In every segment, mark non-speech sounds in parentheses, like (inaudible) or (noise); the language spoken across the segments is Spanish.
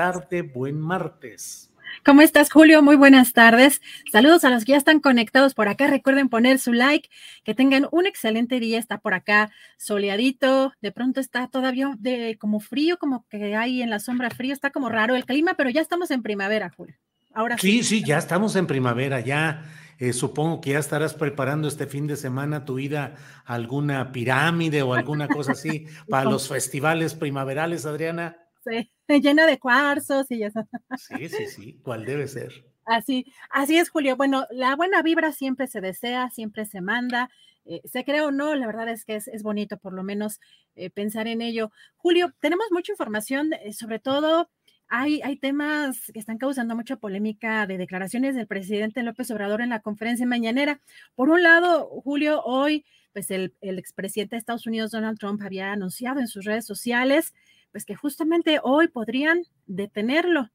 tarde, buen martes. ¿Cómo estás, Julio? Muy buenas tardes. Saludos a los que ya están conectados por acá. Recuerden poner su like. Que tengan un excelente día. Está por acá soleadito. De pronto está todavía de como frío, como que hay en la sombra frío. Está como raro el clima, pero ya estamos en primavera, Julio. Ahora sí. Sí, sí, ya estamos en primavera. Ya eh, supongo que ya estarás preparando este fin de semana tu ida a alguna pirámide o alguna cosa así (laughs) para los festivales primaverales, Adriana. Sí, (laughs) llena de cuarzos y eso. Sí, sí, sí, ¿cuál debe ser? Así, así es, Julio. Bueno, la buena vibra siempre se desea, siempre se manda. Eh, se cree o no, la verdad es que es, bonito por lo menos eh, pensar en ello. Julio, tenemos mucha información, eh, sobre todo hay, hay, temas que están causando mucha polémica de declaraciones del presidente López Obrador en la conferencia mañanera. Por un lado, Julio, hoy, pues el, el expresidente de Estados Unidos, Donald Trump, había anunciado en sus redes sociales pues que justamente hoy podrían detenerlo.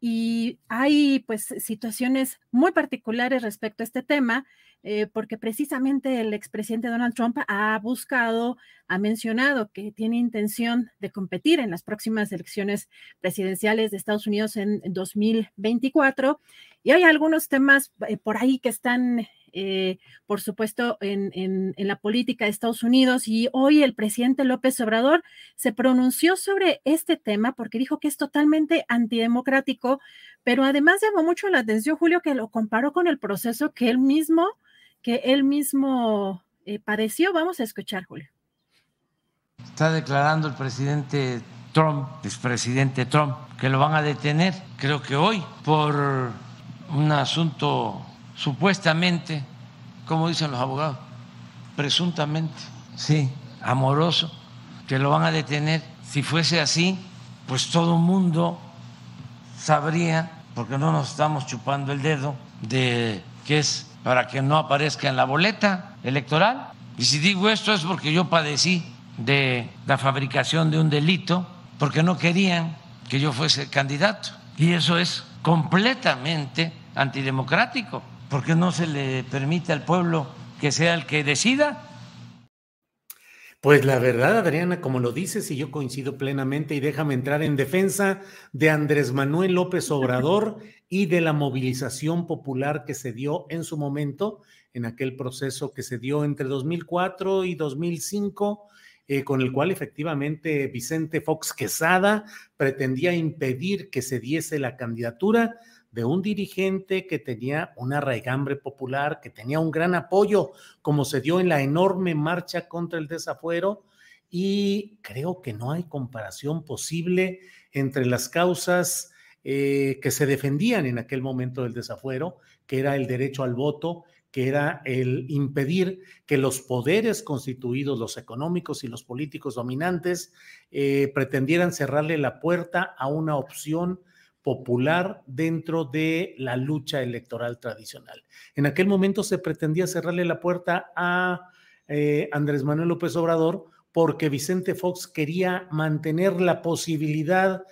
Y hay pues situaciones muy particulares respecto a este tema, eh, porque precisamente el expresidente Donald Trump ha buscado, ha mencionado que tiene intención de competir en las próximas elecciones presidenciales de Estados Unidos en 2024. Y hay algunos temas eh, por ahí que están eh, por supuesto, en, la política de Estados Unidos. Y hoy el presidente López Obrador se pronunció sobre este tema porque dijo que es totalmente antidemocrático, pero además llamó mucho la atención, Julio, que lo comparó con el proceso que él mismo, que él mismo eh, padeció. Vamos a escuchar, Julio. Está declarando el presidente Trump, expresidente Trump, que lo van a detener, creo que hoy, por un asunto supuestamente, como dicen los abogados, presuntamente, sí, amoroso, que lo van a detener. Si fuese así, pues todo mundo sabría, porque no nos estamos chupando el dedo, de que es para que no aparezca en la boleta electoral. Y si digo esto es porque yo padecí de la fabricación de un delito, porque no querían que yo fuese candidato. Y eso es completamente antidemocrático. ¿Por qué no se le permite al pueblo que sea el que decida? Pues la verdad, Adriana, como lo dices, y yo coincido plenamente, y déjame entrar en defensa de Andrés Manuel López Obrador y de la movilización popular que se dio en su momento, en aquel proceso que se dio entre 2004 y 2005, eh, con el cual efectivamente Vicente Fox Quesada pretendía impedir que se diese la candidatura de un dirigente que tenía una raigambre popular, que tenía un gran apoyo, como se dio en la enorme marcha contra el desafuero, y creo que no hay comparación posible entre las causas eh, que se defendían en aquel momento del desafuero, que era el derecho al voto, que era el impedir que los poderes constituidos, los económicos y los políticos dominantes, eh, pretendieran cerrarle la puerta a una opción popular dentro de la lucha electoral tradicional. En aquel momento se pretendía cerrarle la puerta a eh, Andrés Manuel López Obrador porque Vicente Fox quería mantener la posibilidad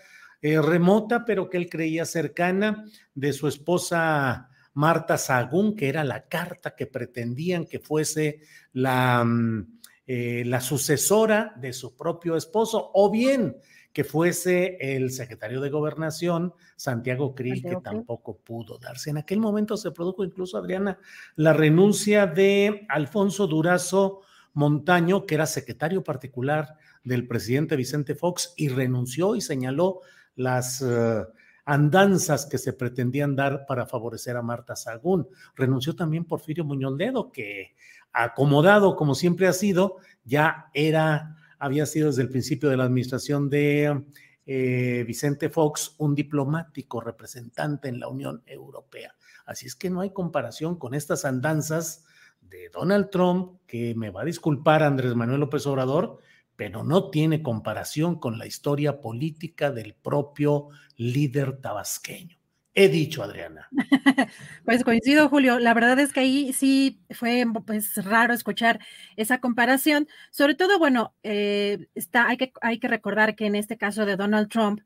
eh, remota, pero que él creía cercana, de su esposa Marta Sagún, que era la carta que pretendían que fuese la, mm, eh, la sucesora de su propio esposo, o bien que fuese el secretario de Gobernación, Santiago Krill, que tampoco pudo darse. En aquel momento se produjo incluso, Adriana, la renuncia de Alfonso Durazo Montaño, que era secretario particular del presidente Vicente Fox, y renunció y señaló las... Eh, andanzas que se pretendían dar para favorecer a Marta Sagún. Renunció también Porfirio Muñoz Ledo, que acomodado como siempre ha sido, ya era, había sido desde el principio de la administración de eh, Vicente Fox un diplomático representante en la Unión Europea. Así es que no hay comparación con estas andanzas de Donald Trump, que me va a disculpar Andrés Manuel López Obrador, pero no tiene comparación con la historia política del propio líder tabasqueño. He dicho, Adriana. (laughs) Pues coincido, Julio. La verdad es que ahí sí fue pues, raro escuchar esa comparación. Sobre todo, bueno, eh, está, hay, que, hay que recordar que en este caso de Donald Trump,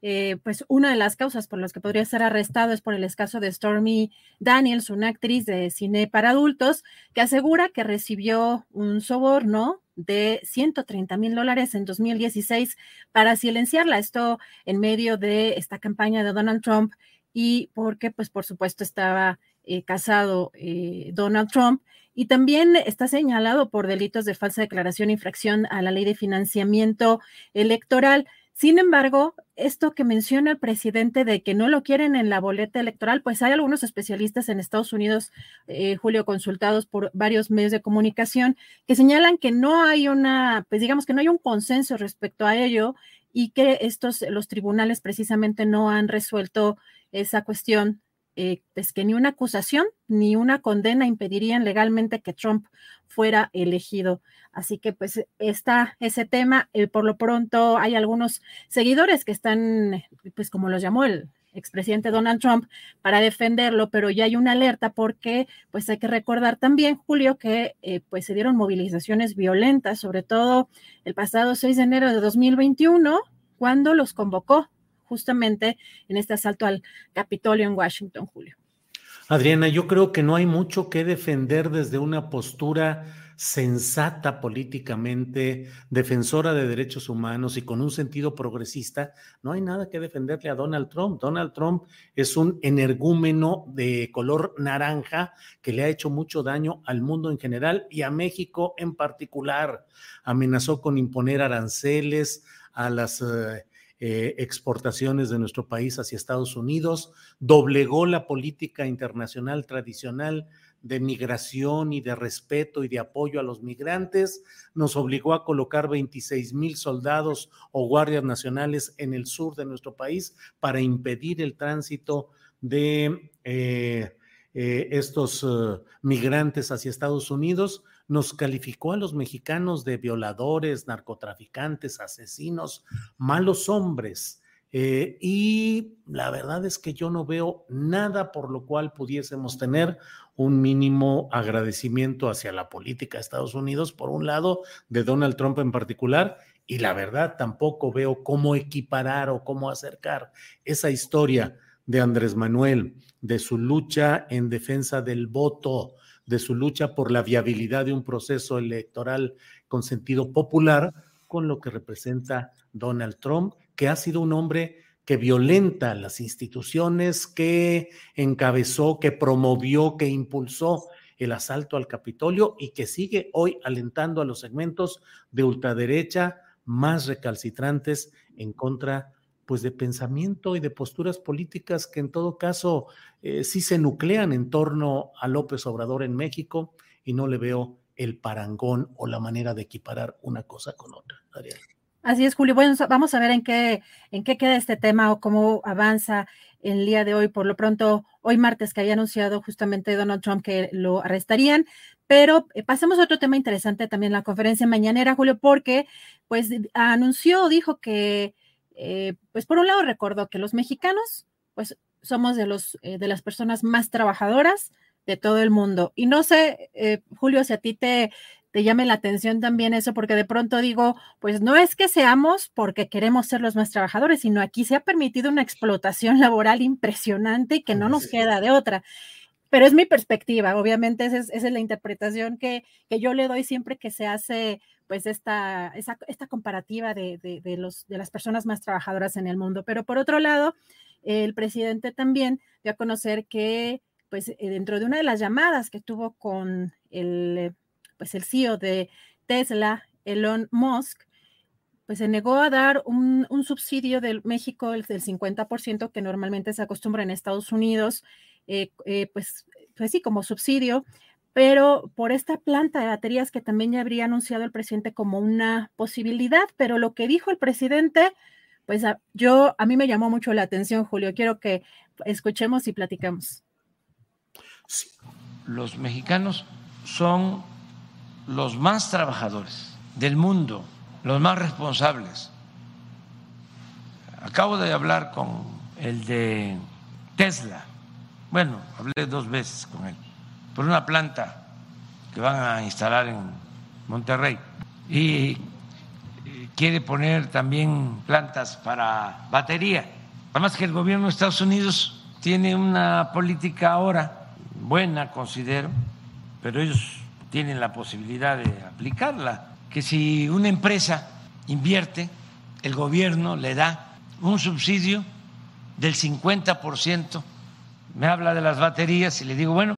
eh, pues una de las causas por las que podría ser arrestado es por el caso de Stormy Daniels, una actriz de cine para adultos, que asegura que recibió un soborno de 130 mil dólares en 2016 para silenciarla. Esto en medio de esta campaña de Donald Trump y porque, pues, por supuesto, estaba eh, casado eh, Donald Trump y también está señalado por delitos de falsa declaración, infracción a la ley de financiamiento electoral. Sin embargo, esto que menciona el presidente de que no lo quieren en la boleta electoral, pues hay algunos especialistas en Estados Unidos, eh, Julio, consultados por varios medios de comunicación, que señalan que no hay una, pues digamos que no hay un consenso respecto a ello y que estos, los tribunales precisamente no han resuelto esa cuestión eh, pues que ni una acusación ni una condena impedirían legalmente que Trump fuera elegido. Así que pues está ese tema. Eh, por lo pronto hay algunos seguidores que están, pues como los llamó el expresidente Donald Trump, para defenderlo, pero ya hay una alerta porque pues hay que recordar también, Julio, que eh, pues se dieron movilizaciones violentas, sobre todo el pasado 6 de enero de 2021, cuando los convocó justamente en este asalto al Capitolio en Washington, Julio. Adriana, yo creo que no hay mucho que defender desde una postura sensata políticamente, defensora de derechos humanos y con un sentido progresista, no hay nada que defenderle a Donald Trump. Donald Trump es un energúmeno de color naranja que le ha hecho mucho daño al mundo en general y a México en particular. Amenazó con imponer aranceles a las... Eh, eh, exportaciones de nuestro país hacia Estados Unidos, doblegó la política internacional tradicional de migración y de respeto y de apoyo a los migrantes, nos obligó a colocar 26 mil soldados o guardias nacionales en el sur de nuestro país para impedir el tránsito de eh, eh, estos migrantes hacia Estados Unidos nos calificó a los mexicanos de violadores, narcotraficantes, asesinos, malos hombres. Eh, y la verdad es que yo no veo nada por lo cual pudiésemos tener un mínimo agradecimiento hacia la política de Estados Unidos, por un lado, de Donald Trump en particular, y la verdad tampoco veo cómo equiparar o cómo acercar esa historia de Andrés Manuel, de su lucha en defensa del voto, de su lucha por la viabilidad de un proceso electoral con sentido popular con lo que representa Donald Trump, que ha sido un hombre que violenta las instituciones, que encabezó, que promovió, que impulsó el asalto al Capitolio y que sigue hoy alentando a los segmentos de ultraderecha más recalcitrantes en contra pues de pensamiento y de posturas políticas que en todo caso eh, sí se nuclean en torno a López Obrador en México y no le veo el parangón o la manera de equiparar una cosa con otra. Así es, Julio. Bueno, vamos a ver en qué, en qué queda este tema o cómo avanza el día de hoy. Por lo pronto, hoy martes que había anunciado justamente Donald Trump que lo arrestarían. Pero eh, pasemos a otro tema interesante también, la conferencia mañanera, Julio, porque pues anunció, dijo que eh, pues por un lado recordó que los mexicanos, pues somos de, los, eh, de las personas más trabajadoras de todo el mundo. Y no sé, eh, Julio, si a ti te, te llame la atención también eso, porque de pronto digo, pues no es que seamos porque queremos ser los más trabajadores, sino aquí se ha permitido una explotación (laughs) laboral impresionante y que no nos queda de otra. Pero es mi perspectiva, obviamente esa es, esa es la interpretación que, que yo le doy siempre que se hace pues esta, esta, comparativa de, de, los, de las personas más trabajadoras en el mundo. Pero por otro lado, el presidente también dio a conocer que pues eh, dentro de una de las llamadas que tuvo con el, pues el CEO de Tesla, Elon Musk, pues se negó a dar un, subsidio del México del 50% que normalmente se acostumbra en Estados Unidos, eh, eh, pues, pues sí, como subsidio, pero por esta planta de baterías que también ya habría anunciado el presidente como una posibilidad, pero lo que dijo el presidente, pues yo, a mí me llamó mucho la atención, Julio, quiero que escuchemos y platicamos. Los mexicanos son los más trabajadores del mundo, los más responsables. Acabo de hablar con el de Tesla. Bueno, hablé dos veces con él por una planta que van a instalar en Monterrey y quiere poner también plantas para batería. Además que el gobierno de Estados Unidos tiene una política ahora buena, considero, pero ellos tienen la posibilidad de aplicarla, que si una empresa invierte, el gobierno le da un subsidio del 50%. Me habla de las baterías y le digo, bueno,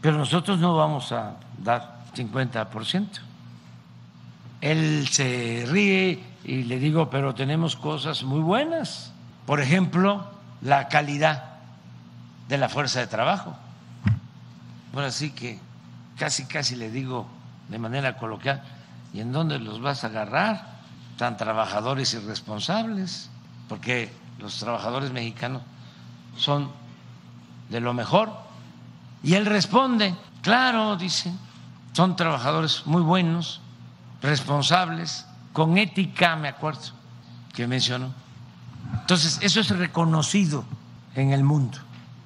Pero nosotros no vamos a dar 50%. Él se ríe y le digo, pero tenemos cosas muy buenas. Por ejemplo, la calidad de la fuerza de trabajo. Bueno, así que casi, casi le digo de manera coloquial, ¿y en dónde los vas a agarrar? Tan trabajadores y responsables, porque los trabajadores mexicanos son de lo mejor y él responde, claro, dice, son trabajadores muy buenos, responsables, con ética, me acuerdo, que mencionó. Entonces, eso es reconocido en el mundo,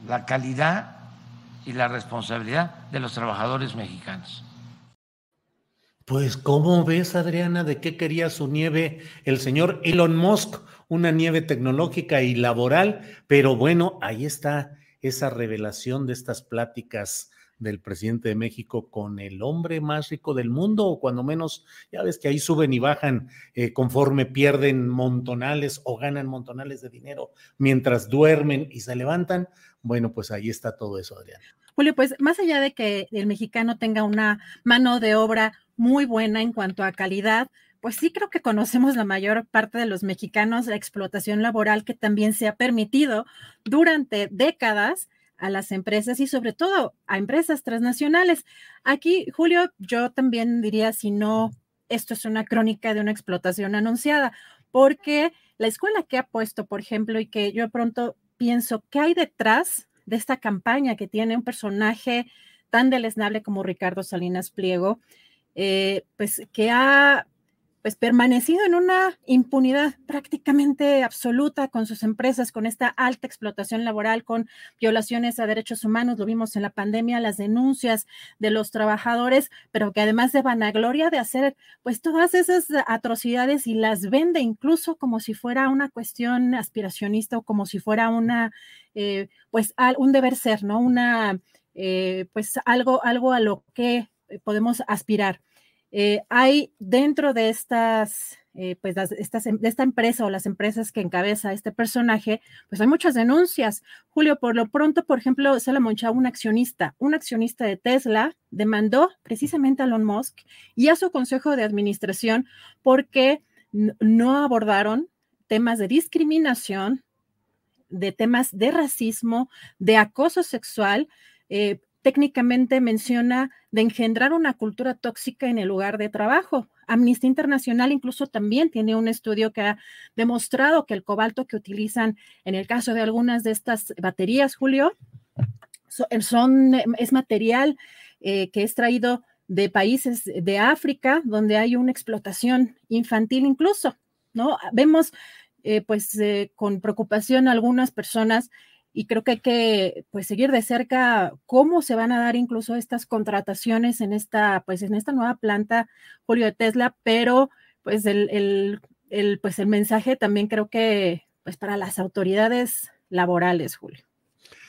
la calidad y la responsabilidad de los trabajadores mexicanos. Pues, ¿cómo ves, Adriana, de qué quería su nieve el señor Elon Musk? Una nieve tecnológica y laboral, pero bueno, ahí está esa revelación de estas pláticas del presidente de México con el hombre más rico del mundo, o cuando menos, ya ves que ahí suben y bajan eh, conforme pierden montonales o ganan montonales de dinero mientras duermen y se levantan. Bueno, pues ahí está todo eso, Adriana. Julio, pues más allá de que el mexicano tenga una mano de obra muy buena en cuanto a calidad, pues sí creo que conocemos la mayor parte de los mexicanos la explotación laboral que también se ha permitido durante décadas a las empresas y sobre todo a empresas transnacionales. Aquí, Julio, yo también diría, si no, esto es una crónica de una explotación anunciada, porque la escuela que ha puesto, por ejemplo, y que yo pronto pienso, ¿qué hay detrás de esta campaña que tiene un personaje tan deleznable como Ricardo Salinas Pliego? Eh, pues que ha pues permanecido en una impunidad prácticamente absoluta con sus empresas, con esta alta explotación laboral, con violaciones a derechos humanos, lo vimos en la pandemia, las denuncias de los trabajadores, pero que además de vanagloria de hacer pues todas esas atrocidades y las vende incluso como si fuera una cuestión aspiracionista o como si fuera una, eh, pues un deber ser, ¿no? Una, eh, pues algo, algo a lo que podemos aspirar. Eh, hay dentro de estas, eh, pues de esta empresa o las empresas que encabeza este personaje, pues hay muchas denuncias. Julio, por lo pronto, por ejemplo, Salomon Chao, un accionista, un accionista de Tesla, demandó precisamente a Elon Musk y a su consejo de administración porque no abordaron temas de discriminación, de temas de racismo, de acoso sexual. Eh, técnicamente menciona de engendrar una cultura tóxica en el lugar de trabajo. Amnistía Internacional incluso también tiene un estudio que ha demostrado que el cobalto que utilizan en el caso de algunas de estas baterías, Julio, son, es material eh, que es traído de países de África donde hay una explotación infantil incluso, ¿no? Vemos eh, pues eh, con preocupación algunas personas y creo que hay que pues seguir de cerca cómo se van a dar incluso estas contrataciones en esta pues en esta nueva planta Julio de Tesla, pero pues el, el, pues el mensaje también creo que pues para las autoridades laborales, Julio.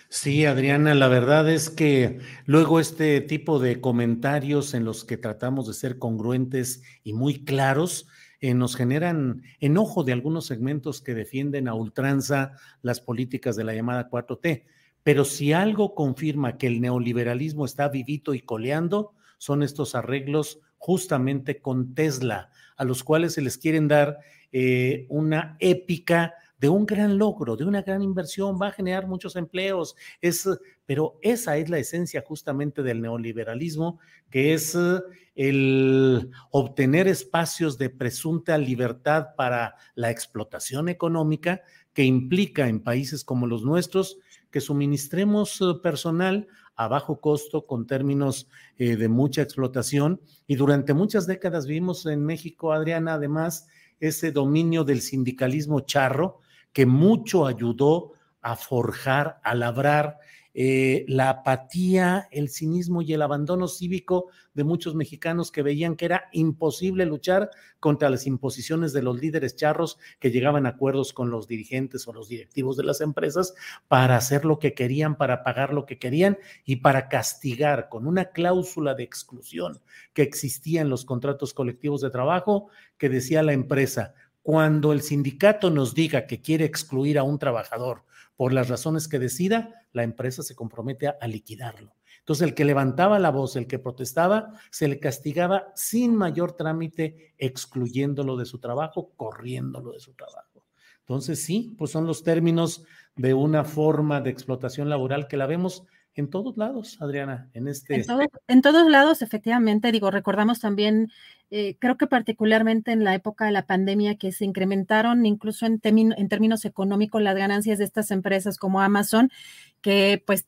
Sí, Adriana, la verdad es que luego este tipo de comentarios en los que tratamos de ser congruentes y muy claros, eh, nos generan enojo de algunos segmentos que defienden a ultranza las políticas de la llamada 4T. Pero si algo confirma que el neoliberalismo está vivito y coleando, son estos arreglos justamente con Tesla, a los cuales se les quieren dar eh, una épica de un gran logro, de una gran inversión, va a generar muchos empleos, es, pero esa es la esencia justamente del neoliberalismo, que es el obtener espacios de presunta libertad para la explotación económica que implica en países como los nuestros que suministremos eh, personal a bajo costo con términos eh, de mucha explotación. Y durante muchas décadas vimos en México, Adriana, además, ese dominio del sindicalismo charro que mucho ayudó a forjar, a labrar eh, la apatía, el cinismo y el abandono cívico de muchos mexicanos que veían que era imposible luchar contra las imposiciones de los líderes charros que llegaban a acuerdos con los dirigentes o los directivos de las empresas para hacer lo que querían, para pagar lo que querían y para castigar con una cláusula de exclusión que existía en los contratos colectivos de trabajo que decía la empresa, cuando el sindicato nos diga que quiere excluir a un trabajador por las razones que decida, la empresa se compromete a, liquidarlo. Entonces, el que levantaba la voz, el que protestaba, se le castigaba sin mayor trámite, excluyéndolo de su trabajo, corriéndolo de su trabajo. Entonces, sí, pues son los términos de una forma de explotación laboral que la vemos en todos lados, Adriana, en este... En, todos lados, efectivamente, digo, recordamos también, eh, creo que particularmente en la época de la pandemia, que se incrementaron incluso en, en términos económicos las ganancias de estas empresas como Amazon, que pues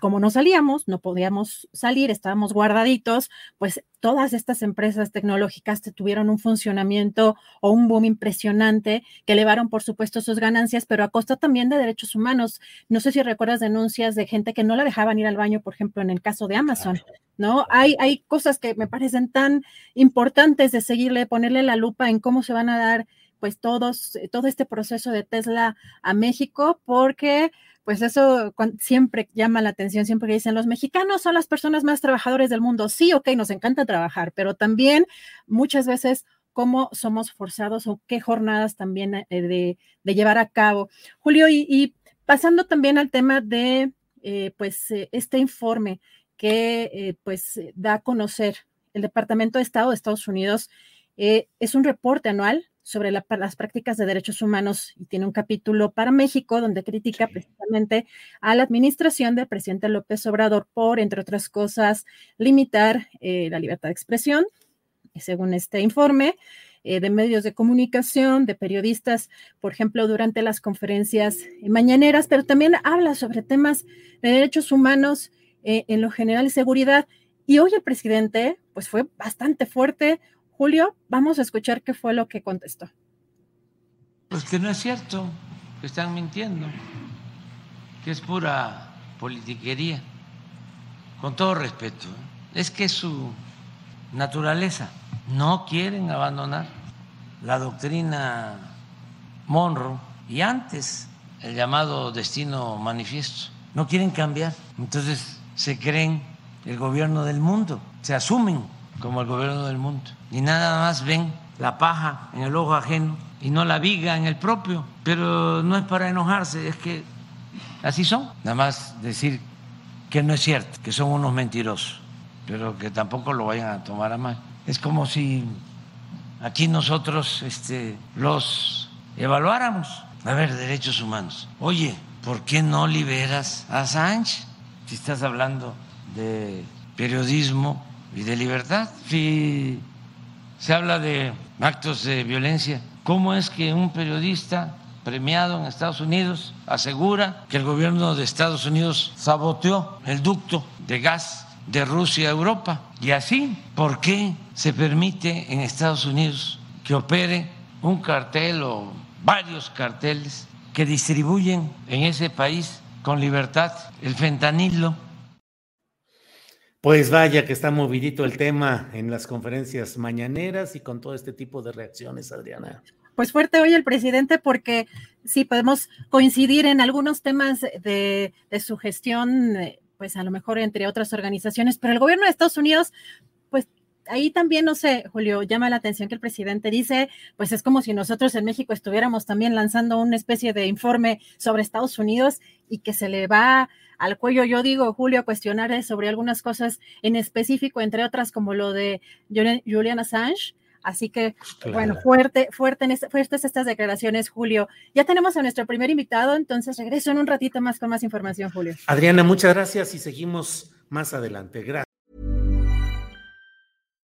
como no salíamos, no podíamos salir, estábamos guardaditos, pues todas estas empresas tecnológicas tuvieron un funcionamiento o un boom impresionante que elevaron, por supuesto, sus ganancias, pero a costa también de derechos humanos. No sé si recuerdas denuncias de gente que no la dejaban ir al baño, por ejemplo, en el caso de Amazon, ¿no? Hay, cosas que me parecen tan importantes de seguirle, ponerle la lupa en cómo se van a dar pues todos, todo este proceso de Tesla a México, porque pues eso siempre llama la atención, siempre dicen, los mexicanos son las personas más trabajadoras del mundo. Sí, ok, nos encanta trabajar, pero también muchas veces cómo somos forzados o qué jornadas también eh, de, llevar a cabo. Julio, y, pasando también al tema de, eh, pues, eh, este informe que, pues, da a conocer el Departamento de Estado de Estados Unidos, es un reporte anual sobre las prácticas de derechos humanos y tiene un capítulo para México donde critica precisamente a la administración del presidente López Obrador por, entre otras cosas, limitar eh, la libertad de expresión, según este informe. Eh, de medios de comunicación, de periodistas, por ejemplo, durante las conferencias mañaneras, pero también habla sobre temas de derechos humanos eh, en lo general y seguridad. Y hoy el presidente, pues fue bastante fuerte, Julio, vamos a escuchar qué fue lo que contestó. Pues que no es cierto, que están mintiendo, que es pura politiquería, con todo respeto. Es que su naturaleza. No quieren abandonar la doctrina Monroe y antes el llamado destino manifiesto. No quieren cambiar. Entonces se creen el gobierno del mundo, se asumen como el gobierno del mundo. Y nada más ven la paja en el ojo ajeno y no la viga en el propio. Pero no es para enojarse, es que así son. Nada más decir que no es cierto, que son unos mentirosos, pero que tampoco lo vayan a tomar a mal. Es como si aquí nosotros este, los evaluáramos. A ver, derechos humanos. Oye, ¿por qué no liberas a Sánchez? Si estás hablando de periodismo y de libertad, si se habla de actos de violencia, ¿cómo es que un periodista premiado en Estados Unidos asegura que el gobierno de Estados Unidos saboteó el ducto de gas de Rusia a Europa? Y así, ¿por qué se permite en Estados Unidos que opere un cartel o varios carteles que distribuyen en ese país con libertad el fentanilo? Pues vaya que está movidito el tema en las conferencias mañaneras y con todo este tipo de reacciones, Adriana. Pues fuerte hoy el presidente porque sí podemos coincidir en algunos temas de, de su gestión, eh, pues a lo mejor entre otras organizaciones, pero el gobierno de Estados Unidos, ahí también, no sé, Julio, llama la atención que el presidente dice, pues es como si nosotros en México estuviéramos también lanzando una especie de informe sobre Estados Unidos y que se le va al cuello, yo digo, Julio, a cuestionar sobre algunas cosas en específico, entre otras como lo de Julian Assange. Así que, bueno, fuerte, fuerte en fuertes estas declaraciones, Julio. Ya tenemos a nuestro primer invitado, entonces regreso en un ratito más con más información, Julio. Adriana, muchas gracias y seguimos más adelante. Gracias.